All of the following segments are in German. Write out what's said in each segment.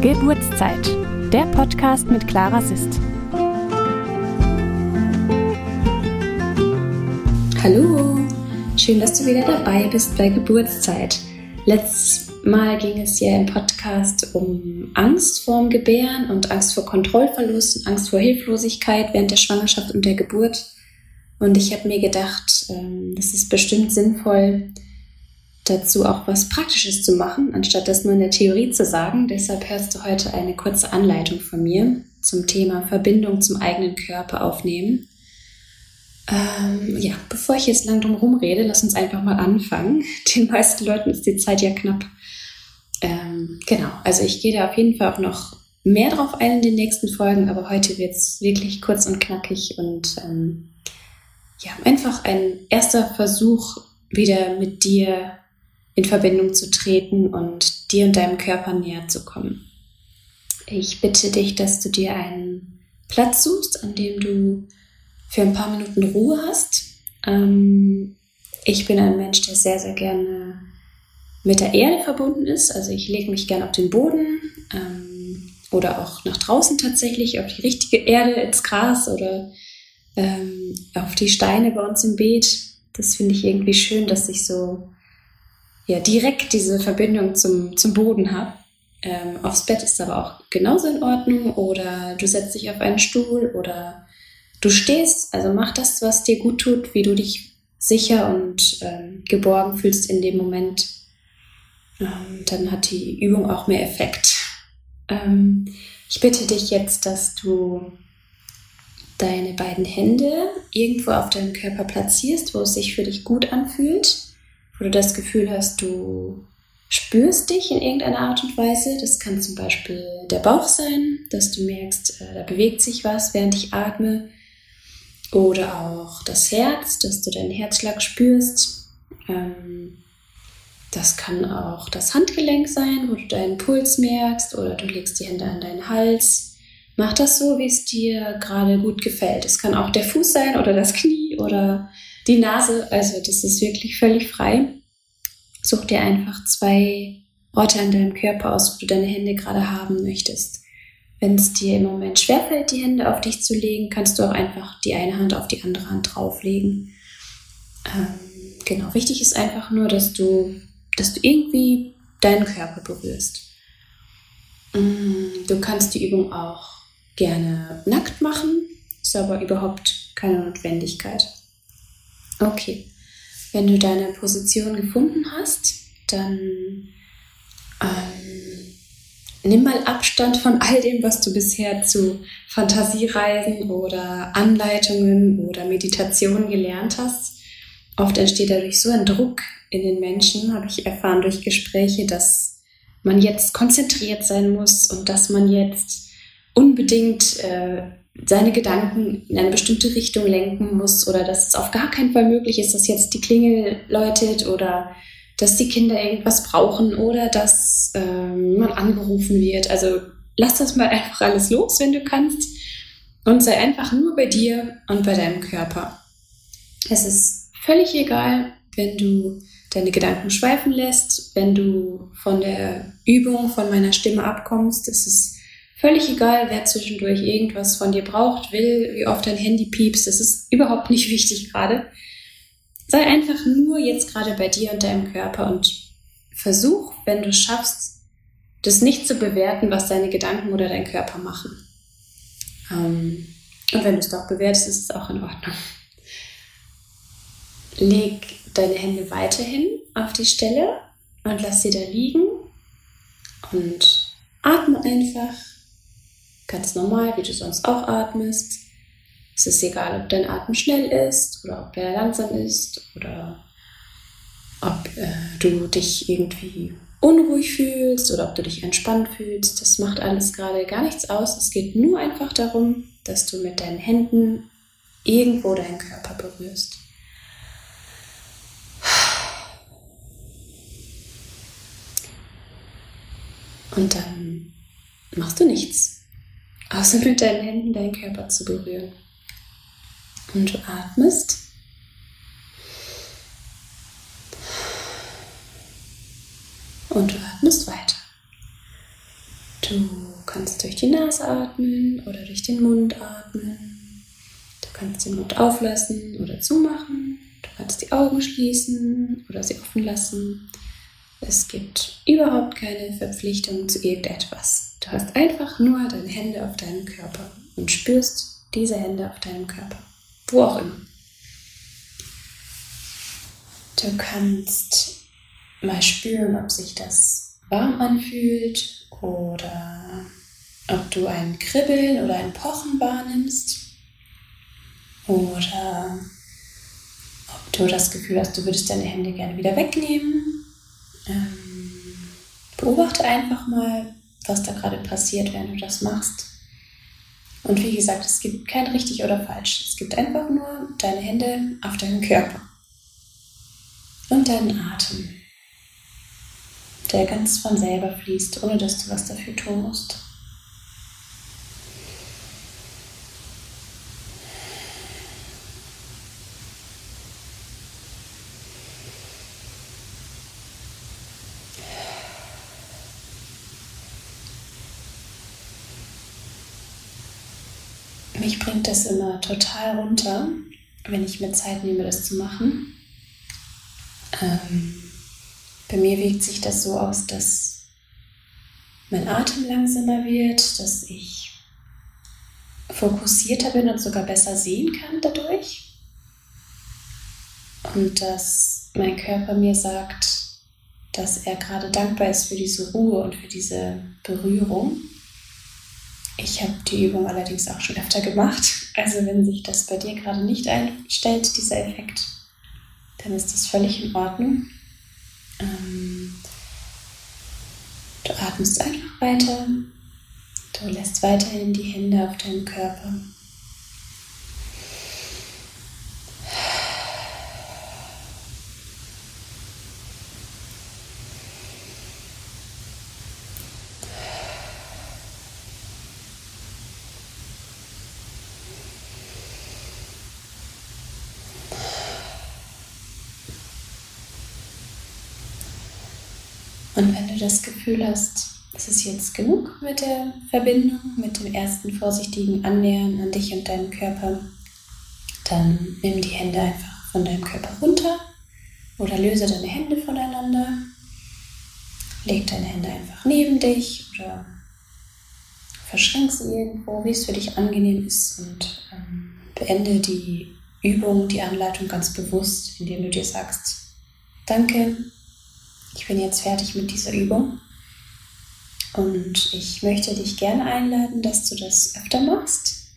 Geburtszeit, der Podcast mit Clara Sist. Hallo, schön, dass du wieder dabei bist bei Geburtszeit. Letztes Mal ging es ja im Podcast um Angst vorm Gebären und Angst vor Kontrollverlust und Angst vor Hilflosigkeit während der Schwangerschaft und der Geburt. Und ich habe mir gedacht, ähm, das ist bestimmt sinnvoll, dazu auch was Praktisches zu machen, anstatt das nur in der Theorie zu sagen. Deshalb hörst du heute eine kurze Anleitung von mir zum Thema Verbindung zum eigenen Körper aufnehmen. Ähm, ja, bevor ich jetzt lang drum rumrede, lass uns einfach mal anfangen. Den meisten Leuten ist die Zeit ja knapp. Ähm, genau, also ich gehe da auf jeden Fall auch noch mehr drauf ein in den nächsten Folgen, aber heute wird es wirklich kurz und knackig und ähm, ja, einfach ein erster Versuch, wieder mit dir in Verbindung zu treten und dir und deinem Körper näher zu kommen. Ich bitte dich, dass du dir einen Platz suchst, an dem du für ein paar Minuten Ruhe hast. Ähm, ich bin ein Mensch, der sehr, sehr gerne mit der Erde verbunden ist. Also ich lege mich gerne auf den Boden ähm, oder auch nach draußen tatsächlich, auf die richtige Erde, ins Gras oder ähm, auf die Steine bei uns im Beet. Das finde ich irgendwie schön, dass ich so ja, direkt diese Verbindung zum, zum Boden habe. Ähm, aufs Bett ist aber auch genauso in Ordnung oder du setzt dich auf einen Stuhl oder du stehst. Also mach das, was dir gut tut, wie du dich sicher und ähm, geborgen fühlst in dem Moment. Ähm, dann hat die Übung auch mehr Effekt. Ähm, ich bitte dich jetzt, dass du deine beiden Hände irgendwo auf deinem Körper platzierst, wo es sich für dich gut anfühlt wo du das Gefühl hast, du spürst dich in irgendeiner Art und Weise. Das kann zum Beispiel der Bauch sein, dass du merkst, äh, da bewegt sich was, während ich atme. Oder auch das Herz, dass du deinen Herzschlag spürst. Ähm, das kann auch das Handgelenk sein, wo du deinen Puls merkst oder du legst die Hände an deinen Hals. Mach das so, wie es dir gerade gut gefällt. Es kann auch der Fuß sein oder das Knie oder die Nase, also das ist wirklich völlig frei. Such dir einfach zwei Orte an deinem Körper aus, wo du deine Hände gerade haben möchtest. Wenn es dir im Moment schwerfällt, die Hände auf dich zu legen, kannst du auch einfach die eine Hand auf die andere Hand drauflegen. Ähm, genau, wichtig ist einfach nur, dass du, dass du irgendwie deinen Körper berührst. Mm, du kannst die Übung auch gerne nackt machen, ist aber überhaupt keine Notwendigkeit. Okay, wenn du deine Position gefunden hast, dann ähm, nimm mal Abstand von all dem, was du bisher zu Fantasiereisen oder Anleitungen oder Meditationen gelernt hast. Oft entsteht dadurch so ein Druck in den Menschen, habe ich erfahren durch Gespräche, dass man jetzt konzentriert sein muss und dass man jetzt unbedingt äh, seine Gedanken in eine bestimmte Richtung lenken muss oder dass es auf gar keinen Fall möglich ist, dass jetzt die Klingel läutet oder dass die Kinder irgendwas brauchen oder dass ähm, man angerufen wird. Also lass das mal einfach alles los, wenn du kannst und sei einfach nur bei dir und bei deinem Körper. Es ist völlig egal, wenn du deine Gedanken schweifen lässt, wenn du von der Übung, von meiner Stimme abkommst. Es ist Völlig egal, wer zwischendurch irgendwas von dir braucht, will, wie oft dein Handy piepst, das ist überhaupt nicht wichtig gerade. Sei einfach nur jetzt gerade bei dir und deinem Körper und versuch, wenn du schaffst, das nicht zu bewerten, was deine Gedanken oder dein Körper machen. Ähm, und wenn du es doch bewertest, ist es auch in Ordnung. Leg deine Hände weiterhin auf die Stelle und lass sie da liegen und atme einfach ganz normal, wie du sonst auch atmest. Es ist egal, ob dein Atem schnell ist oder ob er langsam ist oder ob äh, du dich irgendwie unruhig fühlst oder ob du dich entspannt fühlst. Das macht alles gerade gar nichts aus. Es geht nur einfach darum, dass du mit deinen Händen irgendwo deinen Körper berührst. Und dann machst du nichts außer mit deinen Händen deinen Körper zu berühren. Und du atmest. Und du atmest weiter. Du kannst durch die Nase atmen oder durch den Mund atmen. Du kannst den Mund auflassen oder zumachen. Du kannst die Augen schließen oder sie offen lassen. Es gibt überhaupt keine Verpflichtung zu irgendetwas. Du hast einfach nur deine Hände auf deinem Körper und spürst diese Hände auf deinem Körper, wo auch immer. Du kannst mal spüren, ob sich das warm anfühlt oder ob du ein Kribbeln oder ein Pochen wahrnimmst oder ob du das Gefühl hast, du würdest deine Hände gerne wieder wegnehmen. Beobachte einfach mal, was da gerade passiert, wenn du das machst. Und wie gesagt, es gibt kein richtig oder falsch. Es gibt einfach nur deine Hände auf deinem Körper. Und deinen Atem, der ganz von selber fließt, ohne dass du was dafür tun musst. Mich bringt das immer total runter, wenn ich mir Zeit nehme, das zu machen. Ähm, bei mir wirkt sich das so aus, dass mein Atem langsamer wird, dass ich fokussierter bin und sogar besser sehen kann dadurch. Und dass mein Körper mir sagt, dass er gerade dankbar ist für diese Ruhe und für diese Berührung. Ich habe die Übung allerdings auch schon öfter gemacht. Also wenn sich das bei dir gerade nicht einstellt, dieser Effekt, dann ist das völlig in Ordnung. Ähm, du atmest einfach weiter. Du lässt weiterhin die Hände auf deinem Körper. Und wenn du das Gefühl hast, es ist jetzt genug mit der Verbindung, mit dem ersten vorsichtigen Annähern an dich und deinen Körper, dann nimm die Hände einfach von deinem Körper runter oder löse deine Hände voneinander. Leg deine Hände einfach neben dich oder verschränk sie irgendwo, wie es für dich angenehm ist und ähm, beende die Übung, die Anleitung ganz bewusst, indem du dir sagst, danke, ich bin jetzt fertig mit dieser Übung und ich möchte dich gerne einladen, dass du das öfter machst.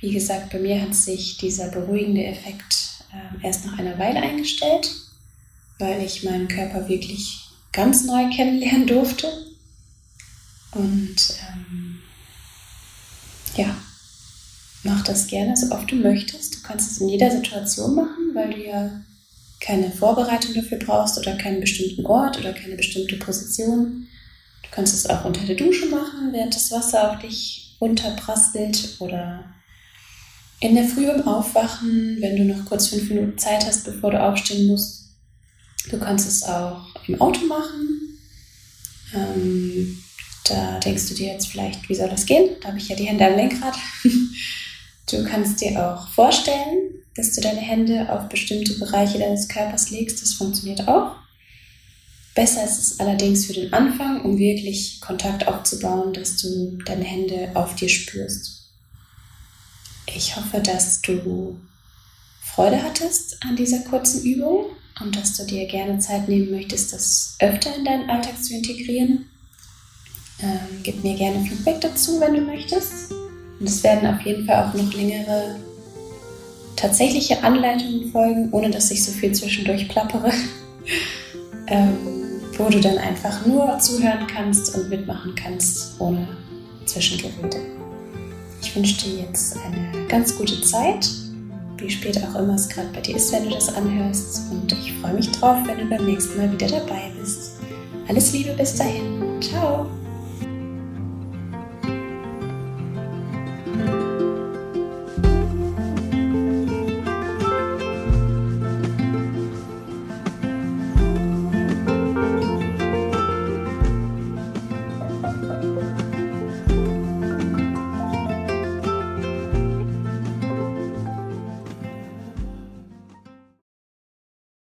Wie gesagt, bei mir hat sich dieser beruhigende Effekt äh, erst nach einer Weile eingestellt, weil ich meinen Körper wirklich ganz neu kennenlernen durfte. Und ähm, ja, mach das gerne so oft du möchtest. Du kannst es in jeder Situation machen, weil du ja keine Vorbereitung dafür brauchst oder keinen bestimmten Ort oder keine bestimmte Position. Du kannst es auch unter der Dusche machen, während das Wasser auf dich runterprasselt oder in der Früh beim Aufwachen, wenn du noch kurz fünf Minuten Zeit hast, bevor du aufstehen musst. Du kannst es auch im Auto machen. Ähm, da denkst du dir jetzt vielleicht, wie soll das gehen? Da habe ich ja die Hände am Lenkrad. Du kannst dir auch vorstellen, dass du deine Hände auf bestimmte Bereiche deines Körpers legst. Das funktioniert auch. Besser ist es allerdings für den Anfang, um wirklich Kontakt aufzubauen, dass du deine Hände auf dir spürst. Ich hoffe, dass du Freude hattest an dieser kurzen Übung und dass du dir gerne Zeit nehmen möchtest, das öfter in deinen Alltag zu integrieren. Ähm, gib mir gerne Feedback dazu, wenn du möchtest. Und es werden auf jeden Fall auch noch längere tatsächliche Anleitungen folgen, ohne dass ich so viel zwischendurch plappere, ähm, wo du dann einfach nur zuhören kannst und mitmachen kannst, ohne Zwischengerede. Ich wünsche dir jetzt eine ganz gute Zeit, wie spät auch immer es gerade bei dir ist, wenn du das anhörst. Und ich freue mich drauf, wenn du beim nächsten Mal wieder dabei bist. Alles Liebe bis dahin. Ciao.